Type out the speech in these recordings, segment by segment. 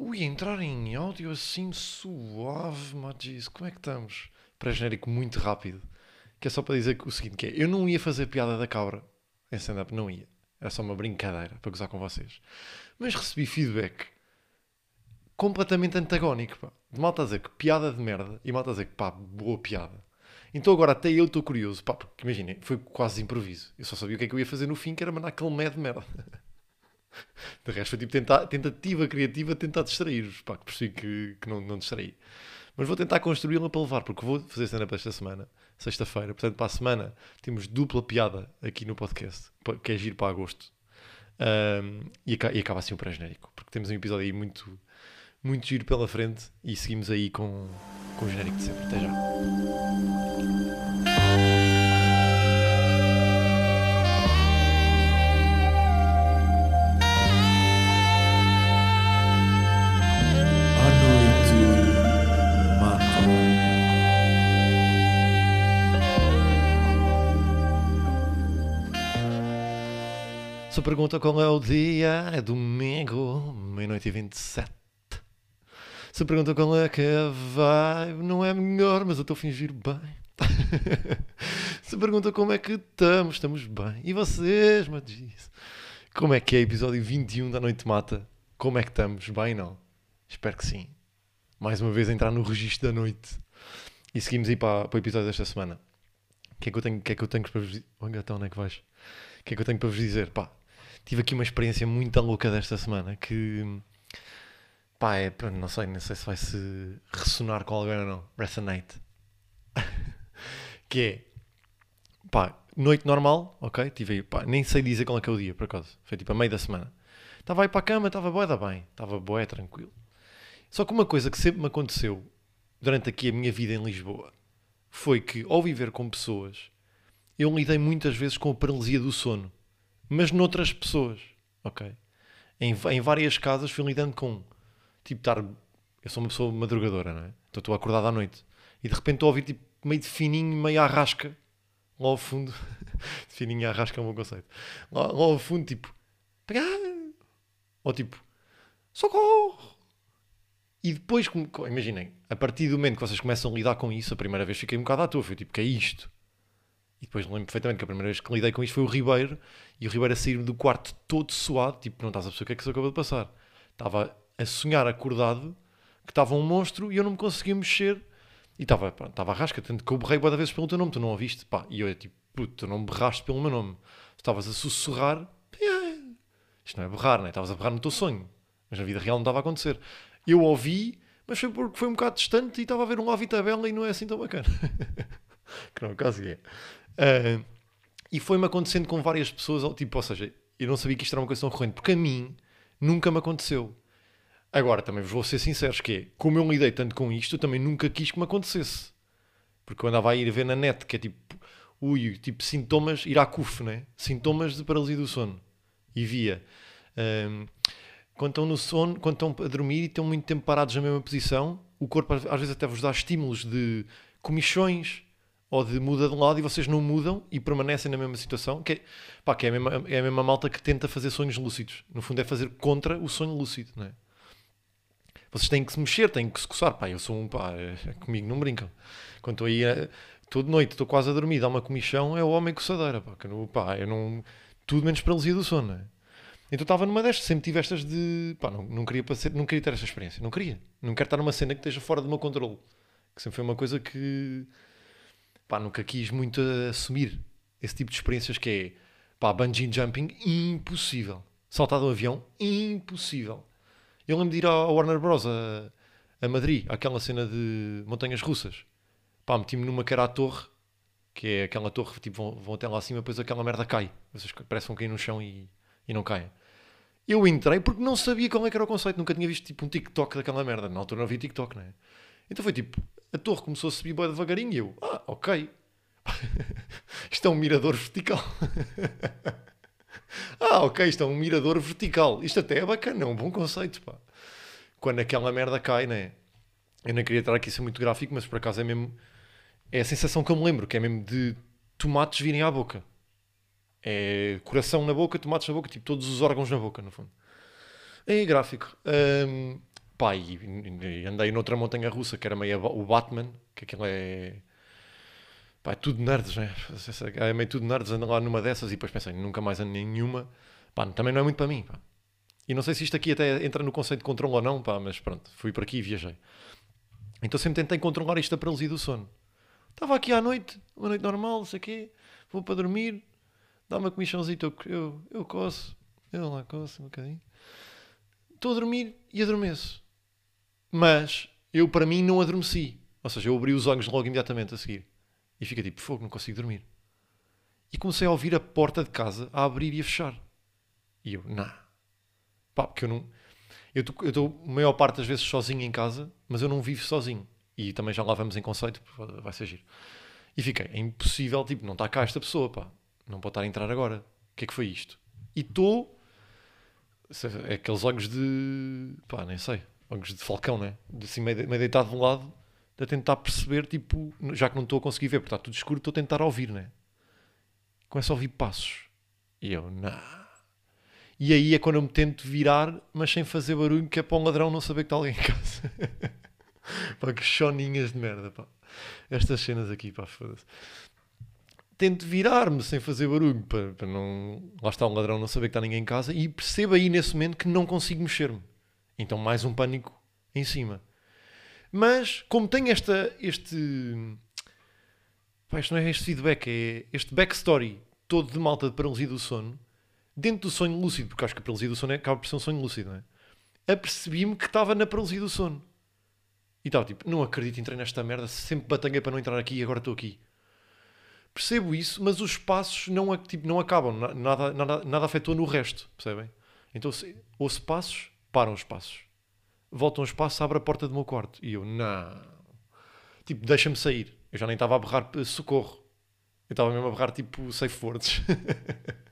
Ui, entrar em áudio assim suave, Magis, como é que estamos? Pré-genérico muito rápido. Que é só para dizer o seguinte, que é, eu não ia fazer piada da cabra em stand-up, não ia. Era só uma brincadeira para gozar com vocês. Mas recebi feedback completamente antagónico, pá. De malta a dizer que piada de merda e malta a dizer que pá, boa piada. Então agora até eu estou curioso, pá, porque imaginem, foi quase improviso. Eu só sabia o que é que eu ia fazer no fim, que era mandar aquele mé de merda. De resto foi tipo tentar, tentativa criativa tentar distrair-vos, pá, que percebi que, que não, não distraí. Mas vou tentar construí-la para levar, porque vou fazer stand-up esta semana, sexta-feira. Portanto, para a semana temos dupla piada aqui no podcast, que é giro para agosto. Um, e, e, acaba assim o pré-genérico, porque temos um episódio aí muito, muito giro pela frente e seguimos aí com, com o genérico de sempre. Até já. Se pergunta qual é o dia, é domingo, meia-noite e 27. Se pergunta qual é que é vibe, não é melhor, mas eu estou a fingir bem. Se pergunta como é que estamos, estamos bem. E vocês, me diz? Como é que é episódio 21 da Noite Mata? Como é que estamos? Bem, não? Espero que sim. Mais uma vez entrar no registro da noite. E seguimos aí para, para o episódio desta semana. O que é que eu tenho, que é que eu tenho para vos dizer? Oh, gatão, onde é que vais? O que é que eu tenho para vos dizer? Pá, tive aqui uma experiência muito louca desta semana que pá, é, não sei, não sei se vai se ressonar com alguém ou não. Resonate. que é pá, noite normal, ok? Tive aí, pá, nem sei dizer qual é que é o dia, por acaso. Foi tipo a meio da semana. Estava aí para a cama, estava boé da bem, estava boé tranquilo. Só que uma coisa que sempre me aconteceu durante aqui a minha vida em Lisboa foi que ao viver com pessoas eu lidei muitas vezes com a paralisia do sono, mas noutras pessoas, ok? Em, em várias casas fui lidando com, tipo, estar. Eu sou uma pessoa madrugadora, não é? Então estou acordado à noite e de repente estou a ouvir tipo meio de fininho, meio à rasca, lá ao fundo. de fininho à rasca é um bom conceito. Lá, lá ao fundo, tipo, ou tipo, socorro. E depois, imaginem, a partir do momento que vocês começam a lidar com isso, a primeira vez fiquei um bocado à toa, foi tipo, que é isto? E depois lembro perfeitamente que a primeira vez que lidei com isto foi o Ribeiro, e o Ribeiro a sair do quarto todo suado, tipo, não estás a perceber o que é que se acabou de passar. Estava a sonhar acordado que estava um monstro e eu não me conseguia mexer. E estava, pá, estava a rasca, tanto que eu berrei várias vezes pelo teu nome, tu não ouviste? Pá, e eu é tipo, puto, tu não berraste pelo meu nome. Estavas a sussurrar, isto não é berrar, né? Estavas a berrar no teu sonho. Mas na vida real não estava a acontecer. Eu ouvi, mas foi porque foi um bocado distante e estava a ver um lá tabela e não é assim tão bacana. que não, caso é. Ah, e foi-me acontecendo com várias pessoas, tipo, ou seja, eu não sabia que isto era uma coisa tão recorrente, porque a mim nunca me aconteceu. Agora, também vos vou ser sinceros, que é, como eu lidei tanto com isto, eu também nunca quis que me acontecesse. Porque eu andava a ir ver na net, que é tipo, ui, tipo sintomas, ir à CUF, né? Sintomas de paralisia do sono. E via. ahm, quando estão no sono, quando estão a dormir e estão muito tempo parados na mesma posição, o corpo às vezes até vos dá estímulos de comichões ou de muda de lado e vocês não mudam e permanecem na mesma situação, que é, pá, que é, a, mesma, é a mesma malta que tenta fazer sonhos lúcidos. No fundo é fazer contra o sonho lúcido, não é? Vocês têm que se mexer, têm que se coçar. Pá, eu sou um pá, é- comigo não brincam. Quando estou aí, eh, estou de noite, estou quase a dormir, dá uma comichão, é o homem coçadeira. Pá, que não- pá, eu não. Tudo menos paralisia do sono, não é? Então estava numa destas, sempre tive estas de. Pá, não, não, queria não queria ter esta experiência, não queria. Não quero estar numa cena que esteja fora do meu controle. Que sempre foi uma coisa que. Pá, nunca quis muito assumir esse tipo de experiências que é. Pá, bungee jumping, impossível. Saltar do avião, impossível. Eu lembro de ir ao Warner Bros. a, a Madrid, àquela cena de montanhas russas. Pá, meti-me numa que era a torre, que é aquela torre, tipo, vão, vão até lá acima, depois aquela merda cai. Vocês parecem cair no chão e, e não caem. Eu entrei porque não sabia qual é era o conceito, nunca tinha visto tipo um TikTok daquela merda. Na altura não havia TikTok, não é? Então foi tipo, a torre começou a subir bem devagarinho e eu, ah, ok. Isto é um mirador vertical. ah, ok, isto é um mirador vertical. Isto até é bacana, é um bom conceito, pá. Quando aquela merda cai, né? Eu não queria estar aqui a ser muito gráfico, mas por acaso é mesmo. É a sensação que eu me lembro, que é mesmo de tomates virem à boca. É coração na boca, tomates na boca, tipo todos os órgãos na boca, no fundo. É gráfico. Hum, Pá, e, e andei noutra montanha russa que era meio o Batman, que aquilo é. Pá, é tudo nerds, né? É meio tudo nerds, ando lá numa dessas e depois pensei, nunca mais ando nenhuma. Pá, também não é muito para mim, pá. E não sei se isto aqui até entra no conceito de controle ou não, pá, mas pronto, fui por aqui e viajei. Então sempre tentei controlar isto da paralisia do sono. Estava aqui à noite, uma noite normal, não sei o quê, vou para dormir, dá uma comichãozita, eu, eu, eu coço, eu lá coço um bocadinho. Estou a dormir e adormeço. Mas eu, para mim, não adormeci. Ou seja, eu abri os olhos logo imediatamente a seguir. E fica tipo, fogo, não consigo dormir. E comecei a ouvir a porta de casa a abrir e a fechar. E eu, não. Pá, porque eu não. Eu estou a maior parte das vezes sozinho em casa, mas eu não vivo sozinho. E também já lá vamos em conceito, vai ser giro. E fiquei, é impossível, tipo, não está cá esta pessoa, pá. Não pode estar a entrar agora. O que é que foi isto? E estou. É aqueles olhos de. pá, nem sei. Olhos de falcão, né? De assim, meio, meio deitado de um lado, a tentar perceber, tipo, já que não estou a conseguir ver, porque está tudo escuro, estou a tentar ouvir, né? Começo a ouvir passos. E eu, não. E aí é quando eu me tento virar, mas sem fazer barulho, que é para um ladrão não saber que está alguém em casa. pá, que choninhas de merda, pá. Estas cenas aqui, pá, foda-se. Tento virar-me sem fazer barulho, para, para não. Lá está um ladrão não saber que está ninguém em casa, e percebo aí nesse momento que não consigo mexer-me. Então, mais um pânico em cima. Mas, como tenho esta, este. Pá, isto não é este feedback, é este backstory todo de malta de paralisia do sono dentro do sonho lúcido, porque acho que a paralisia do sono é, acaba por ser um sonho lúcido, não é? Apercebi-me que estava na paralisia do sono. E estava tipo, não acredito, entrei nesta merda, sempre batanguei para não entrar aqui e agora estou aqui. Percebo isso, mas os passos não, tipo, não acabam, nada, nada, nada afetou no resto, percebem? Então, ouço passos, param os passos. Voltam os passos, abre a porta do meu quarto. E eu, não. Tipo, deixa-me sair. Eu já nem estava a berrar socorro. Eu estava mesmo a berrar tipo safe words.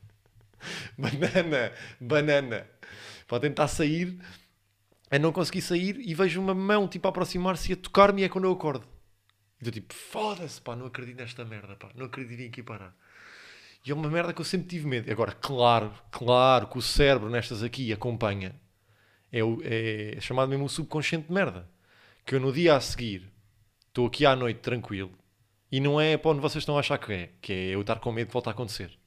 banana, banana. Para tentar sair, a não conseguir sair e vejo uma mão tipo a aproximar-se e a tocar-me é quando eu acordo. E eu tipo, foda-se, pá, não acredito nesta merda, pá, não acredito em aqui parar. E é uma merda que eu sempre tive medo. Agora, claro, claro que o cérebro nestas aqui acompanha. É, o, é chamado mesmo o subconsciente de merda. Que eu no dia a seguir estou aqui à noite tranquilo e não é para onde vocês estão a achar que é, que é eu estar com medo de voltar a acontecer.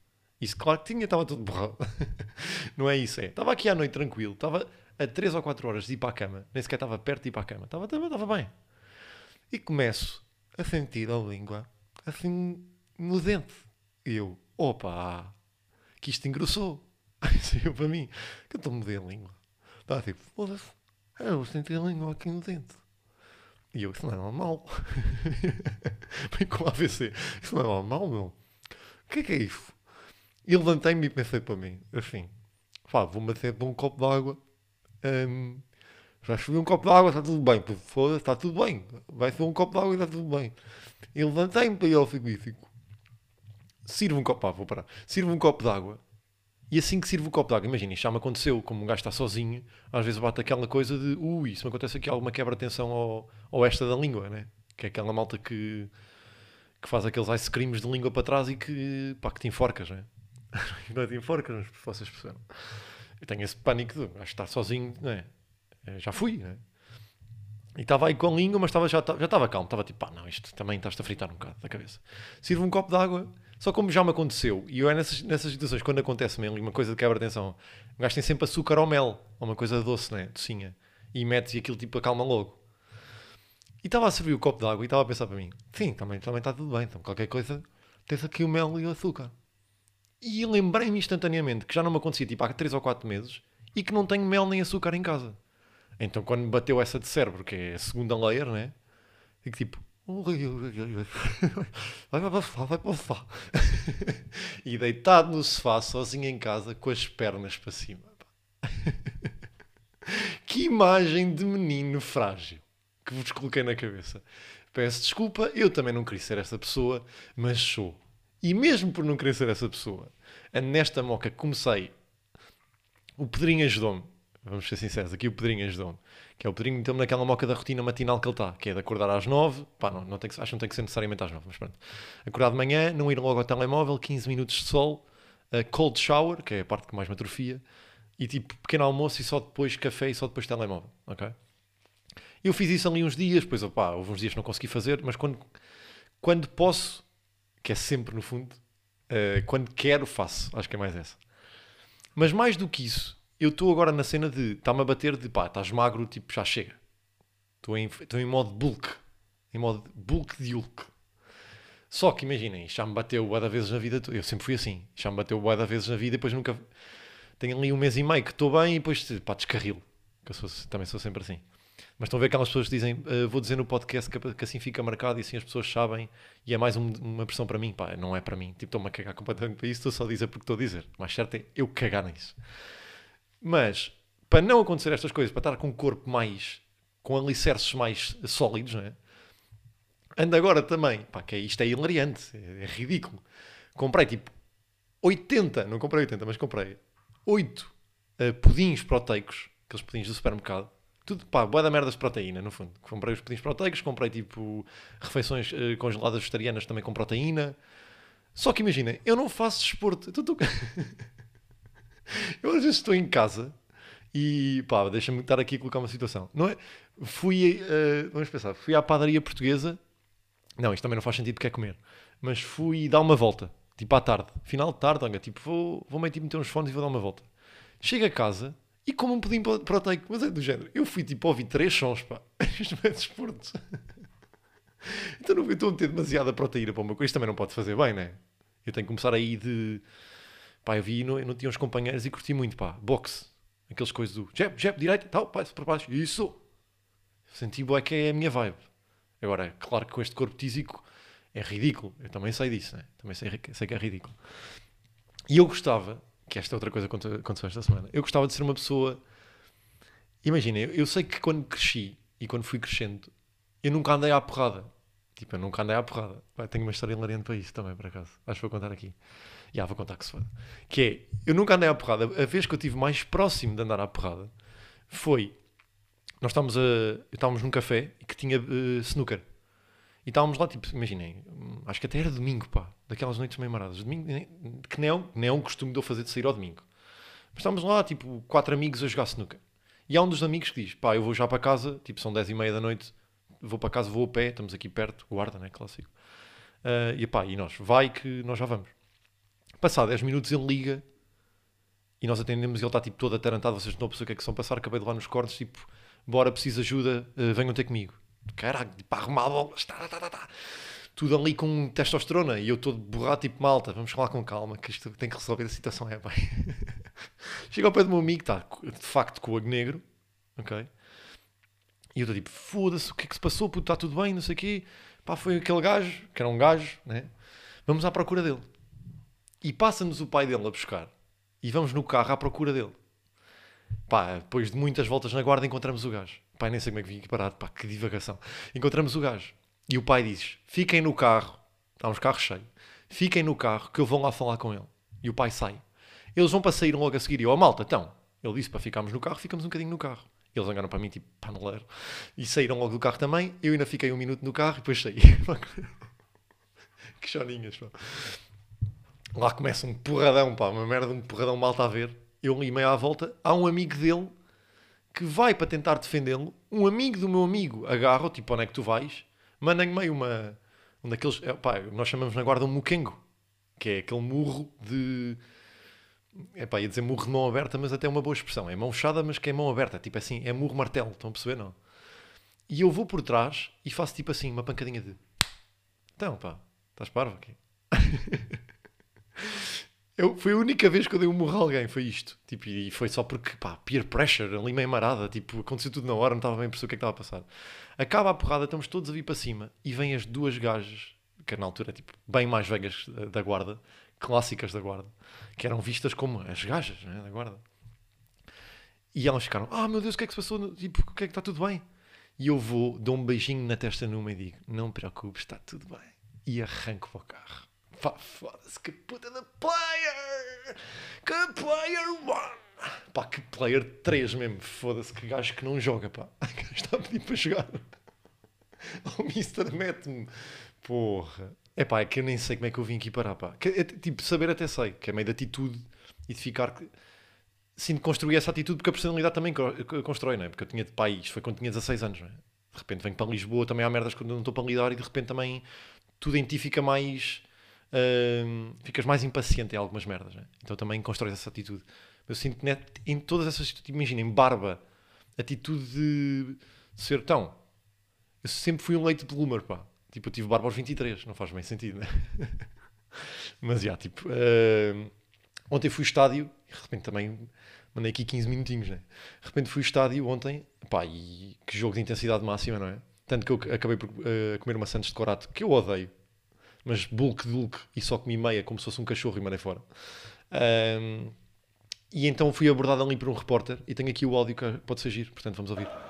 Isso, claro que tinha, estava tudo borrado. não é isso, é. Estava aqui à noite tranquilo, estava a 3 ou 4 horas de ir para a cama, nem sequer estava perto de ir para a cama, estava, estava, estava bem. E começo a sentir a língua assim no dente. E eu, opa, que isto engrossou. Saiu para mim, que eu estou a mover a língua. Estava tipo, foda-se, eu senti a língua aqui no dente. E eu, isso não é normal. Com AVC, isso não é normal, meu. O que é que é isso? E levantei-me e pensei para mim, assim, pá, vou-me acender um copo de água. Um, já chovi um copo de água, está tudo bem. Foda-se, está tudo bem. Vai ser um copo de água e está tudo bem. E levantei-me para ir ao frigorífico. Sirvo um copo, vou parar. Sirvo um copo de água. E assim que sirvo o copo de água, imagina, isto já me aconteceu, como um gajo está sozinho, às vezes bate aquela coisa de, ui, isso me acontece aqui alguma quebra-tensão ao, ao esta da língua, né? Que é aquela malta que, que faz aqueles ice creams de língua para trás e que, pá, que te enforcas, né? não te enforcas, mas vocês perceberam. Eu tenho esse pânico de acho que estar sozinho, não é? é? Já fui, não é? E estava aí com a língua, mas estava, já, já estava calmo. Estava tipo, pá, não, isto também estás-te a fritar um bocado da cabeça. Sirvo um copo de água, só como já me aconteceu, e eu é nessas, nessas situações, quando acontece mesmo uma coisa de quebra-atenção, o gajo tem sempre açúcar ou mel, ou uma coisa doce, né? Docinha. E metes e aquilo tipo acalma logo. E estava a servir o copo de água e estava a pensar para mim, sim, também, também está tudo bem, então qualquer coisa, tens aqui o mel e o açúcar. E lembrei-me instantaneamente que já não me acontecia tipo há 3 ou 4 meses e que não tenho mel nem açúcar em casa. Então quando me bateu essa de cérebro, que é a segunda layer, né? Fico tipo. Vai para o sofá, vai para o sofá. e deitado no sofá, sozinho em casa, com as pernas para cima. que imagem de menino frágil que vos coloquei na cabeça. Peço desculpa, eu também não queria ser essa pessoa, mas sou. E mesmo por não querer ser essa pessoa, nesta moca comecei. O Pedrinho ajudou-me. Vamos ser sinceros, aqui o Pedrinho ajudou-me. Que é o Pedrinho meteu-me naquela moca da rotina matinal que ele está, que é de acordar às 9. Pá, não, não tem que, acho que não tem que ser necessariamente às 9, mas pronto. Acordar de manhã, não ir logo ao telemóvel, 15 minutos de sol, uh, cold shower, que é a parte que mais me atrofia, e tipo pequeno almoço e só depois café e só depois telemóvel, ok? Eu fiz isso ali uns dias, depois, opá, houve uns dias que não consegui fazer, mas quando, quando posso, que é sempre no fundo, eh, quando quero, faço. Acho que é mais essa. Mas mais do que isso, eu estou agora na cena de, está-me a bater de, pá, estás magro, tipo, já chega. Estou em, estou em modo bulk. Em modo bulk de Hulk. Só que imaginem, já me bateu bué de vezes na vida. Eu sempre fui assim. Já me bateu bué de vezes na vida e depois nunca. Tenho ali um mês e meio que estou bem e depois pá, descarrilo. Que eu sou- também sou sempre assim. Mas estão a ver aquelas pessoas que dizem "Ah, vou dizer no podcast que, que assim fica marcado e assim as pessoas sabem e é mais um- uma pressão para mim. Pá, não é para mim. Tipo, estou-me a cagar completamente para isso. Estou só a dizer porque estou a dizer. Mais certo é eu cagar nisso. Mas para não acontecer estas coisas, para estar com um corpo mais. com alicerces mais sólidos, não é? Ando agora também, pá, que é- isto é hilariante, é, ridículo. Comprei tipo 80, não comprei 80, mas comprei 8 eh, pudins proteicos, aqueles pudins do supermercado. Tudo, pá, boa da merda de proteína, no fundo. Comprei os pudins proteicos, comprei tipo refeições eh, congeladas vegetarianas também com proteína. Só que imaginem, eu não faço desporto. Tô- eu às vezes estou em casa e pá, deixa-me estar aqui a colocar uma situação. Não é? Fui, eh, vamos pensar, fui à padaria portuguesa não, isto também não faz sentido porque é comer. Mas fui dar uma volta, tipo à tarde, final de tarde, olha, tipo, vou, vou meio, tipo, meter uns fones e vou dar uma volta. Chego a casa e como um pudim pro- proteico, mas é do género. Eu fui tipo ouvir três sons, pá. Isto é desporto. então não estou a meter demasiada proteína para uma coisa. Isto também não pode fazer bem, né? Eu tenho que começar aí de. Pá, eu vi, não, não tinha uns companheiros e curti muito, pá. Boxe. Aqueles coisas do jab, jab, direita, tal, passo para baixo. Isso. Senti, boa, que é a minha vibe. Agora, claro que com este corpo tísico é ridículo. Eu também sei disso, né? Também sei, sei que é ridículo. E eu gostava, que esta é outra coisa que aconte- aconteceu esta semana, eu gostava de ser uma pessoa. Imaginem, eu, eu sei que quando cresci e quando fui crescendo, eu nunca andei à porrada. Tipo, eu nunca andei à porrada. Tenho uma história hilariante para isso também, por acaso. Acho que vou contar aqui. Já, vou contar que se foda. Que é, eu nunca andei à porrada. A vez que eu estive mais próximo de andar à porrada foi nós estávamos, a, estávamos num café que tinha eh, snooker. E estávamos lá, tipo, imaginem, hum, acho que até era domingo, pá, daquelas noites meio maradas. Domingo, que nem é, nem é um costume de eu fazer de sair ao domingo. Mas estávamos lá, tipo, quatro amigos a jogar snooker. E há um dos amigos que diz, pá, eu vou já para casa, tipo, são dez e meia da noite, vou para casa, vou a pé, estamos aqui perto, guarda, né, clássico. Ah, e pá, e nós, vai que nós já vamos. Passado 10 minutos ele liga e nós atendemos e ele está tipo todo atarantado, vocês não percebem o que é que são passar, acabei de lá nos cortes, tipo, bora, preciso ajuda, eh, venham ter comigo. Caralho, para arrumar bolas, tá, tá, tá, tá. tudo ali com testosterona e eu todo borrado, tipo, malta, vamos falar com calma, que isto tem que resolver a situação, é bem. Chega ao pé do meu amigo, está de facto com o negro, ok? E eu estou tipo, foda-se, o que é que se passou, puto, está tudo bem, não sei o quê. Pá, foi aquele gajo, que era um gajo, né? Vamos à procura dele. E passa-nos o pai dele a buscar. E vamos no carro à procura dele. Pá, depois de muitas voltas na guarda encontramos o gajo. Pai, nem sei como é que vim aqui parado. Pá, que divagação. Encontramos o gajo. E o pai diz, fiquem no carro. Está uns carros cheios. Fiquem no carro que eu vou lá falar com ele. E o pai sai. Eles vão para sair logo a seguir. E eu, oh, malta, então. Ele disse para ficarmos no carro, ficamos um bocadinho no carro. Eles olharam para mim, tipo, paneleiro. E saíram logo do carro também. Eu ainda fiquei um minuto no carro e depois saí. que choninhas, pá. Lá começa um porradão, pá, uma merda, um porradão mal está a ver. Eu ali meio à volta, há um amigo dele que vai para tentar defendê-lo. Um amigo do meu amigo agarra, tipo, onde é que tu vais? Manda-lhe meio uma. Um daqueles. É, pá, nós chamamos na guarda um muquengo, que é aquele murro de. É pá, ia dizer murro de mão aberta, mas até é uma boa expressão. É mão fechada, mas que é mão aberta. Tipo assim, é murro martelo, estão a perceber? Não. E eu vou por trás e faço tipo assim, uma pancadinha de. Então, pá, estás parvo aqui? Eu, foi a única vez que eu dei um murro a alguém, foi isto. Tipo, e foi só porque, pá, peer pressure, ali meio marada, tipo, aconteceu tudo na hora, não estava bem a perceber o que é estava a passar. Acaba a porrada, estamos todos a vir para cima e vêm as duas gajas, que na altura, tipo, bem mais velhas da guarda, clássicas da guarda, que eram vistas como as gajas, né, da guarda. E elas ficaram, ah, meu Deus, o que é que se passou? Tipo, o que é que está tudo bem? E eu vou, dou um beijinho na testa numa e digo, não te preocupes, está tudo bem. E arranco para o carro. Foda-se, que puta de player! Que player one! Pá, que player 3 mesmo. Foda-se, que gajo que não joga, pá. Está a pedir para jogar. O Mister mete-me. Porra. É pá, é que eu nem sei como é que eu vim aqui parar, pá. Que, é, tipo, saber até sei, que é meio de atitude e de ficar... Sinto construir essa atitude porque a personalidade também co- co- constrói, não é? Porque eu tinha, pá, isto foi quando tinha 16 anos, não é? repente venho para Lisboa, também há merdas quando não estou para lidar e de repente também tudo em ti fica mais. hum, ficas mais impaciente em algumas merdas, né? então também constróis essa atitude. Eu sinto que net- em todas essas atitudes, imaginem, barba, atitude de, de ser tão. Eu sempre fui um late bloomer, pá. Tipo, eu tive barba aos 23, não faz bem sentido, né? Mas já, tipo, hum, ontem fui ao estádio e de repente também mandei aqui 15 minutinhos, né? De repente fui ao estádio ontem, pá, e que jogo de intensidade máxima, não é? Tanto que eu acabei por eh, comer uma Santos de Corato, que eu odeio, mas bulk de bulk, e só comi meia, como se fosse um cachorro e mandei fora. Ahm, e então fui abordado ali por um repórter, e tenho aqui o áudio que pode ser giro, portanto vamos ouvir.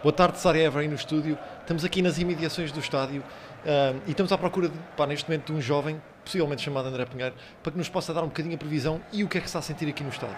Boa tarde, Sara aí no estúdio. Estamos aqui nas imediações do estádio ahm, e estamos à procura, de, pá, neste momento, de um jovem, possivelmente chamado André Pinheiro, para que nos possa dar um bocadinho a previsão e o que é que se está a sentir aqui no estádio.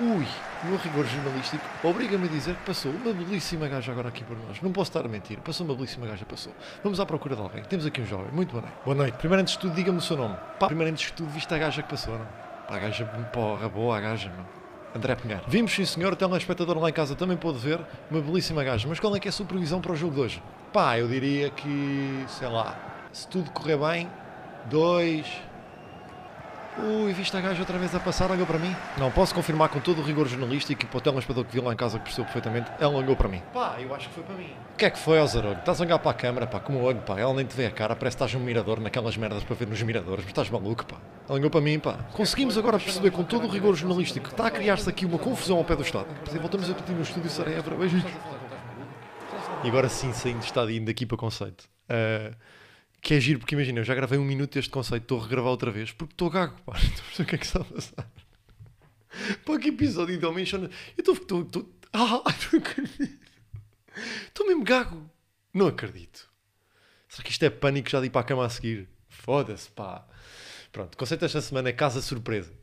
Ui, o meu rigor jornalístico obriga-me a dizer que passou uma belíssima gaja agora aqui por nós. Não posso estar a mentir, passou uma belíssima gaja, passou. Vamos à procura de alguém. Temos aqui um jovem. Muito boa noite. Boa noite. Primeiro antes de tudo, diga-me o seu nome. Pá, primeiro antes de tudo, viste a gaja que passou, não? Pá, a gaja, porra, boa a gaja, não? André Pinheiro. Vimos, sim senhor, o telespectador lá em casa também pôde ver, uma belíssima gaja. Mas qual é que é a sua previsão para o jogo de hoje? Pá, eu diria que, sei lá, se tudo correr bem, dois... Ui, viste a gaja outra vez a passar, olhou para mim? Não, posso confirmar com todo o rigor jornalístico e para o telespectador que viu lá em casa que percebeu perfeitamente, ela olhou para mim. Pá, eu acho que foi para mim. O que é que foi, ó Zarolho? Estás a olhar para a câmara, pá, como olho, pá, ela nem te vê a cara, parece que estás num mirador naquelas merdas para ver nos miradores, mas estás maluco, pá. Ela olhou para mim, pá. Conseguimos agora perceber com todo o rigor jornalístico que está a criar-se aqui uma confusão ao pé do exemplo, voltamos a pedir no estúdio Sarevra, beijos. E agora sim, saindo de estádio e indo daqui para conceito. Ah, que é giro, porque imagina, eu já gravei um minuto deste conceito, estou a regravar outra vez, porque estou gago, pá, não perceber o que é que está a passar. Pá, que episódio de Homem Eu estou. estou- Ah, não acredito. Estou mesmo gago. Não acredito. Será que isto é pânico já de ir para a cama a seguir? Foda-se, pá. Pronto, conceito desta semana é casa surpresa.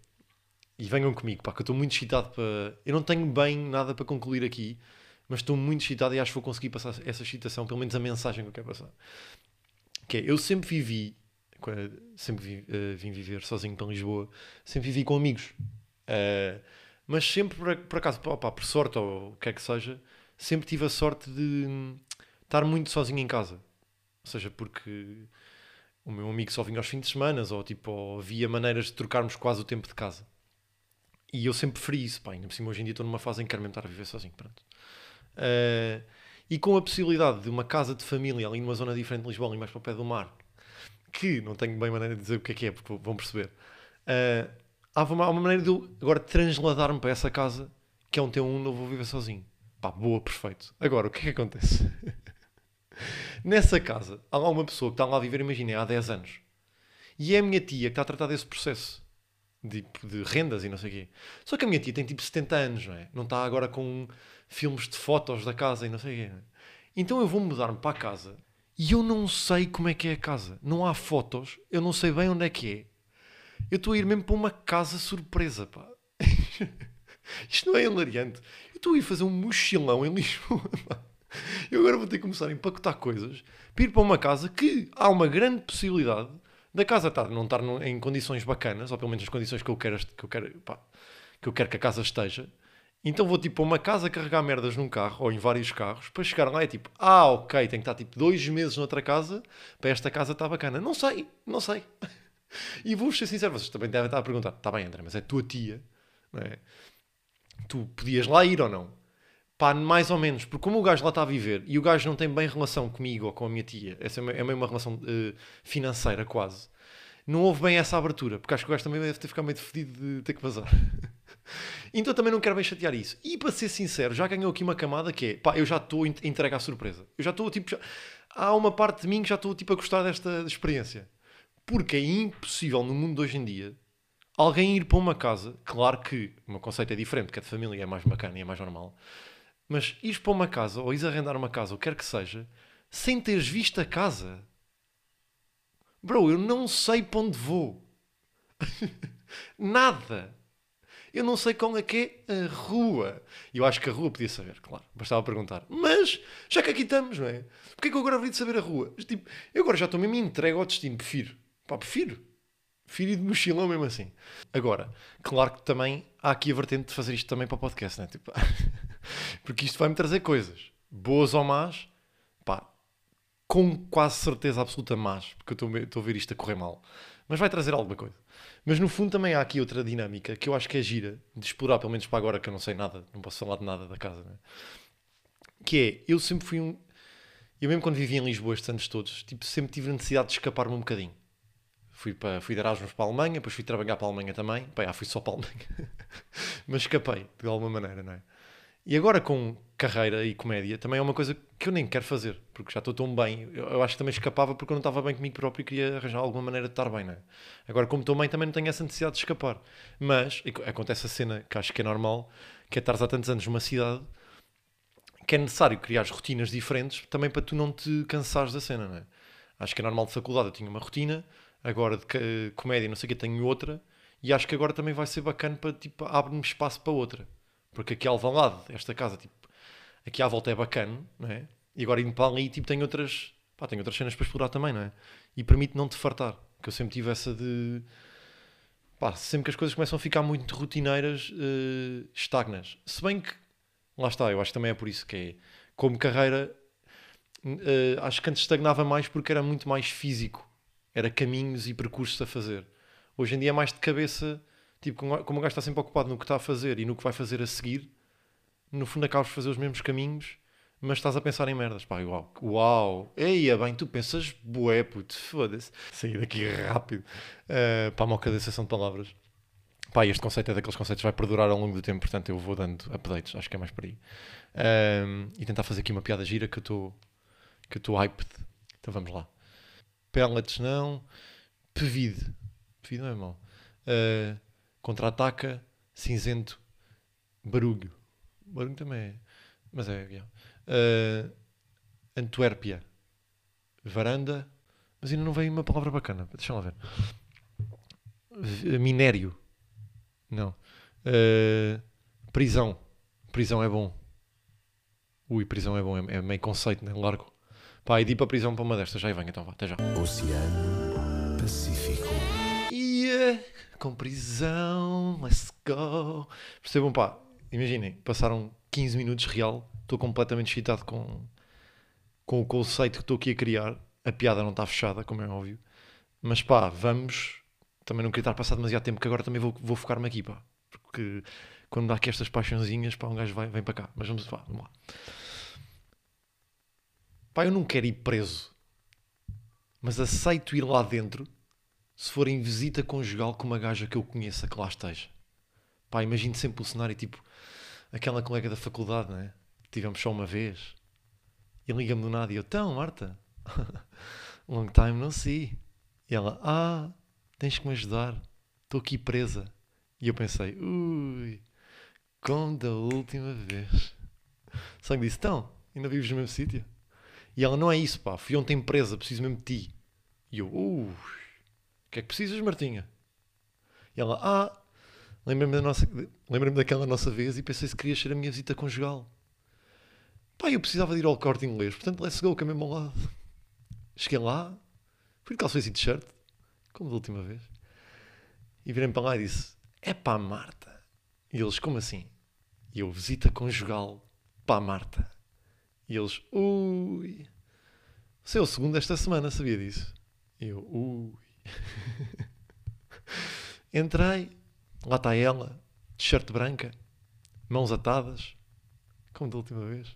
E venham comigo, pá, que eu estou muito excitado para. Eu não tenho bem nada para concluir aqui, mas estou muito excitado e acho que vou conseguir passar essa excitação, pelo menos a mensagem que eu quero passar. Que é, eu sempre vivi, sempre vi- eh, vim viver sozinho para Lisboa, sempre vivi com amigos. Eh, mas sempre, por, por acaso, pá, por sorte ou o que é que seja, sempre tive a sorte de hum, estar muito sozinho em casa. Ou seja, porque o meu amigo só vinha aos fins de semana, ou tipo, havia maneiras de trocarmos quase o tempo de casa. E eu sempre preferi isso, pá, ainda por cima hoje em dia estou numa fase em que quero mesmo estar a viver sozinho, pronto. Eh, e com a possibilidade de uma casa de família ali numa zona diferente de Lisboa, ali mais para o pé do mar, que não tenho bem maneira de dizer o que é que é, porque vão perceber. Eh, há, uma, há uma maneira de eu agora transladar-me para essa casa, que é um T1 onde eu vou viver sozinho. Pá, boa, perfeito. Agora, o que é que acontece? Nessa casa, há lá uma pessoa que está lá a viver, imaginei, há 10 anos. E é a minha tia que está a tratar desse processo. Tipo, de rendas e não sei o quê. Só que a minha tia tem tipo 70 anos, não é? Não está agora com filmes de fotos da casa e não sei o quê. Então eu vou mudar-me para a casa e eu não sei como é que é a casa. Não há fotos, eu não sei bem onde é que é. Eu estou a ir mesmo para uma casa surpresa, pá. Isto não é hilariante. Eu estou a ir fazer um mochilão em Lisboa, pá. Eu agora vou ter que começar a empacotar coisas para ir para uma casa que há uma grande possibilidade da casa estar, não estar em condições bacanas, ou pelo menos as condições que eu quero, que eu quero, pá, que eu quero que a casa esteja. Então vou tipo a uma casa carregar merdas num carro ou em vários carros para chegar lá é tipo, ah, ok, tenho que estar tipo dois meses noutra casa para esta casa estar bacana. Não sei, não sei. E vou ser sincero, vocês também devem estar a perguntar, está bem, André, mas é tua tia, não é? Tu podias lá ir ou não? Pá, mais ou menos, porque como o gajo lá está a viver e o gajo não tem bem relação comigo ou com a minha tia, essa é meio- é uma relação eh, financeira quase, não houve bem essa abertura, porque acho que o gajo também deve ter ficado meio fedido de ter que vazar. então também não quero bem chatear isso. E para ser sincero, já ganhou aqui uma camada que é, pá, eu já estou en- entregue à surpresa. Eu já estou tipo, já- há uma parte de mim que já estou tipo a gostar desta experiência. Porque é impossível no mundo de hoje em dia alguém ir para uma casa, claro que o meu conceito é diferente, porque é de família e é mais bacana e é mais normal, mas ir para uma casa ou ir arrendar uma casa, ou quer que seja, sem teres visto a casa. Bro, eu não sei para onde vou. Nada. Eu não sei qual é que é a rua. E eu acho que a rua podia saber, claro. Bastava perguntar. Mas, já que aqui estamos, não é? Porquê é que eu agora haveria de saber a rua? Tipo, eu agora já estou mesmo entregue ao destino. Prefiro. Pá, prefiro. Prefiro ir de mochilão mesmo assim. Agora, claro que também há aqui a vertente de fazer isto também para o podcast, não é? Tipo, porque isto vai-me trazer coisas. Boas ou más, com quase certeza absoluta más, porque eu estou a- ver isto a correr mal. Mas vai trazer alguma coisa. Mas no fundo também há aqui outra dinâmica que eu acho que é gira de explorar, pelo menos para agora que eu não sei nada, não posso falar de nada da casa, né? que é, eu sempre fui um. Eu mesmo quando vivia em Lisboa estes anos todos, tipo, sempre tive a necessidade de escapar-me um bocadinho. Fui, para, fui de Erasmus para a Alemanha, depois fui trabalhar para a Alemanha também. Pá, já fui só para a Alemanha. Mas escapei, de alguma maneira, não é? E agora com carreira e comédia também é uma coisa que eu nem quero fazer, porque já estou tão bem. Eu, eu acho que também escapava porque eu não estava bem comigo próprio e queria arranjar alguma maneira de estar bem, não é? Agora, como estou bem, também não tenho essa necessidade de escapar. Mas co- acontece a cena que acho que é normal, que é estares há tantos anos numa cidade que é necessário criar rotinas diferentes também para tu não te cansares da cena, não é? Acho que é normal de faculdade, eu tinha uma rotina, agora de comédia, não sei o que, tenho outra, e acho que agora também vai ser bacana para, tipo, abre-me espaço para outra. Porque aqui ao Alvalade, esta casa, tipo, aqui à volta é bacana, não é? E agora indo para ali, tipo, tenho outras, pá, tenho outras cenas para explorar também, não é? E permite não te fartar, que eu sempre tive essa de, pá, sempre que as coisas começam a ficar muito rotineiras, eh, estagnas. Se bem que, lá está, eu acho que também é por isso que é, como carreira, eh, acho que antes estagnava mais porque era muito mais físico, era caminhos e percursos a fazer. Hoje em dia é mais de cabeça, tipo, como o gajo está sempre ocupado no que está a fazer e no que vai fazer a seguir, no fundo acabas de fazer os mesmos caminhos, mas estás a pensar em merdas. Pá, uau, uau, eia bem, tu pensas bué, puto, foda-se. Saí daqui rápido uh, para a moca de palavras. Pá, este conceito é daqueles conceitos que vai perdurar ao longo do tempo, portanto eu vou dando updates, acho que é mais por aí. Um, e tentar fazer aqui uma piada gira que eu estou que eu estou hyped. Então vamos lá. Pellets não. Pevide. Pevide não é mau. Uh, Contra-ataca. Cinzento. Barulho. Barulho também é. Mas é. Uh, Antuérpia. Varanda. Mas ainda não veio uma palavra bacana. Deixa lá ver. Minério. Não. Uh, prisão. Prisão é bom. Ui, prisão é bom. É, é meio conceito, né? Largo. Pá, e para prisão para uma destas. Já venho, então vá. Até já. Oceano Pacífico. Com prisão, let's go. Percebam, pá, imaginem, passaram 15 minutos real, estou completamente excitado com, com o conceito que estou aqui a criar. A piada não está fechada, como é óbvio. Mas pá, vamos. Também não queria estar a passar demasiado tempo, que agora também vou, vou focar-me aqui, pá. Porque quando dá aqui estas paixãozinhas, pá, um gajo vai, vem para cá. Mas vamos, vá, vamos lá. Pá, eu não quero ir preso. Mas aceito ir lá dentro se for em visita conjugal com uma gaja que eu conheça que lá esteja. Pá, imagino sempre o cenário tipo aquela colega da faculdade, né? Tivemos só uma vez. E liga-me do nada e eu, então, Marta, long time no see. E ela, ah, tens que me ajudar, estou aqui presa. E eu pensei, ui, como da última vez. Só que disse, então, ainda vives no mesmo sítio? E ela, não é isso, pá, fui ontem presa, preciso mesmo de ti. E eu, ui. O que é que precisas, Martinha? E ela, ah, lembrei-me da nossa, lembrei-me daquela nossa vez e pensei se querias ser a minha visita conjugal. Pá, eu precisava de ir ao corte inglês, portanto, let's go, que é mesmo ao lado. Cheguei lá, fui de calções e t-shirt, como da última vez, e virei-me para lá e disse, é pá, Marta. E eles, como assim? E eu, visita conjugal, pá, Marta. E eles, ui, você é o segundo desta semana, sabia disso? E eu, ui. Entrei, lá está ela, t-shirt branca, mãos atadas, como da última vez.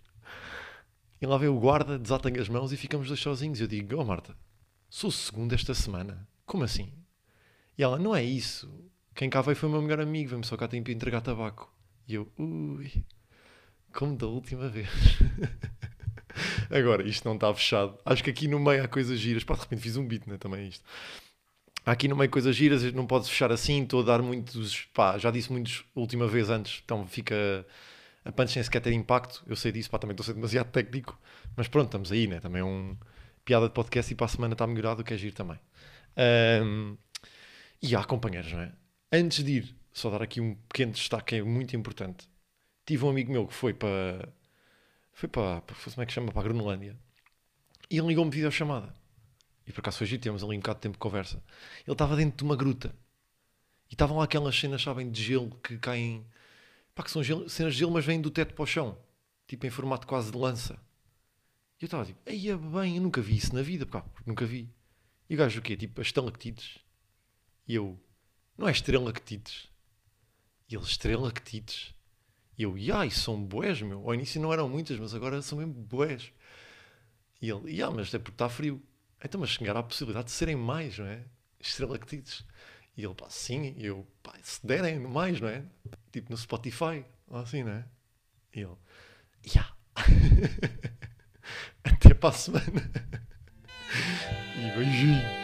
E lá veio o guarda, desata as mãos e ficamos dois sozinhos. Eu digo, oh Marta, sou o segundo esta semana. Como assim? E ela, não é isso. Quem cá veio foi o meu melhor amigo, veio-me só cá tem para entregar tabaco. E eu, ui, como da última vez. Agora, isto não está fechado. Acho que aqui no meio há coisas giras. Pá, de repente fiz um beat, né? Também é isto. Aqui no meio coisas giras, não podes fechar assim. Estou a dar muitos. Pá, já disse muitos última vez antes, então fica. A punch sem sequer ter impacto. Eu sei disso, pá, também estou a ser demasiado técnico. Mas pronto, estamos aí, né? Também é um piada de podcast e para a semana está melhorado, o que é giro também. Ahm, e há companheiros, não é? Antes de ir, só dar aqui um pequeno destaque que é muito importante. Tive um amigo meu que foi para. Foi para. como é que chama? Para a Groenlândia. E ele ligou-me videochamada. E por acaso foi giro, ali um bocado de tempo de conversa. Ele estava dentro de uma gruta. E estavam lá aquelas cenas, sabem, de gelo que caem. Pá, que são gelo- cenas de gelo, mas vêm do teto para o chão. Tipo em formato quase de lança. E eu estava tipo, aí é bem, eu nunca vi isso na vida, pá, nunca vi. E o gajo o quê? Tipo, as estalactites. E eu, não é estrelactites? E ele, estrelactites. E eu, ai, são boés, meu. Ao início não eram muitas, mas agora são mesmo boés. E ele, ah, mas é porque está frio. Então, mas chegar à possibilidade de serem mais, não é? Estrelactites. E ele, pá, sim. E eu, pá, se derem mais, não é? Tipo no Spotify, ou assim, não é? E ele, yeah. Até para a semana. E beijinhos.